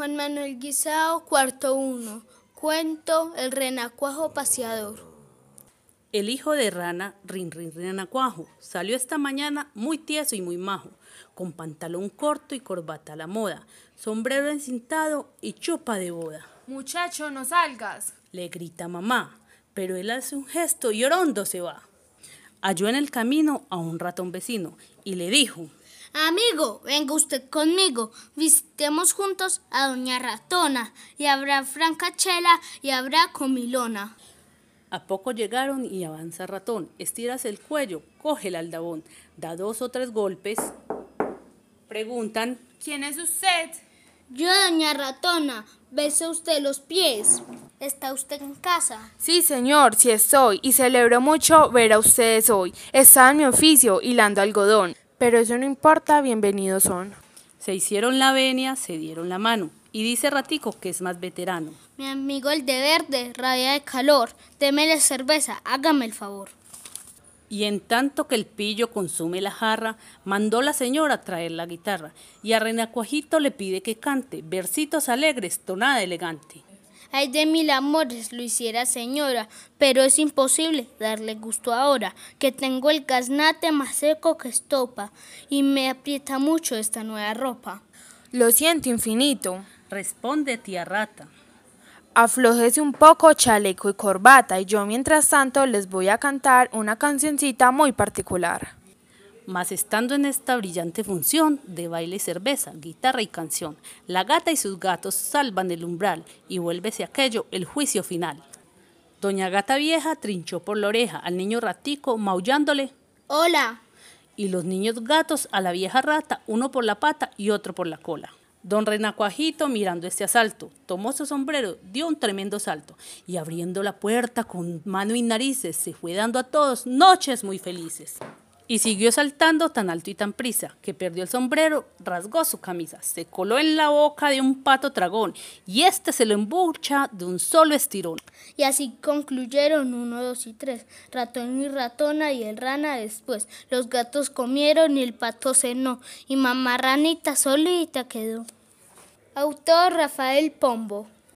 Juan Manuel Guisao, cuarto uno. Cuento El renacuajo paseador. El hijo de rana, Rin Rin Renacuajo, salió esta mañana muy tieso y muy majo, con pantalón corto y corbata a la moda, sombrero encintado y chupa de boda. Muchacho, no salgas. Le grita mamá, pero él hace un gesto y orondo se va. Halló en el camino a un ratón vecino y le dijo, Amigo, venga usted conmigo, visitemos juntos a Doña Ratona, y habrá francachela y habrá comilona. A poco llegaron y avanza ratón, estiras el cuello, coge el aldabón, da dos o tres golpes. Preguntan, ¿quién es usted? Yo, doña ratona, bese usted los pies. ¿Está usted en casa? Sí, señor, sí estoy, y celebro mucho ver a ustedes hoy. Está en mi oficio, hilando algodón. Pero eso no importa, bienvenidos son. Se hicieron la venia, se dieron la mano. Y dice Ratico que es más veterano. Mi amigo el de verde, rabia de calor, démele cerveza, hágame el favor. Y en tanto que el pillo consume la jarra, mandó la señora traer la guitarra, y a Renacuajito le pide que cante versitos alegres, tonada elegante. Ay de mil amores lo hiciera señora, pero es imposible darle gusto ahora, que tengo el gaznate más seco que estopa, y me aprieta mucho esta nueva ropa. Lo siento infinito. Responde tía rata. Aflojese un poco chaleco y corbata, y yo mientras tanto les voy a cantar una cancioncita muy particular. Mas estando en esta brillante función de baile y cerveza, guitarra y canción, la gata y sus gatos salvan el umbral y vuélvese aquello el juicio final. Doña Gata Vieja trinchó por la oreja al niño ratico maullándole Hola. Y los niños gatos a la vieja rata, uno por la pata y otro por la cola. Don Renacuajito, mirando este asalto, tomó su sombrero, dio un tremendo salto y abriendo la puerta con mano y narices, se fue dando a todos noches muy felices. Y siguió saltando tan alto y tan prisa, que perdió el sombrero, rasgó su camisa, se coló en la boca de un pato tragón, y este se lo embucha de un solo estirón. Y así concluyeron uno, dos y tres, ratón y ratona y el rana después. Los gatos comieron y el pato cenó, y mamá ranita solita quedó. Autor Rafael Pombo.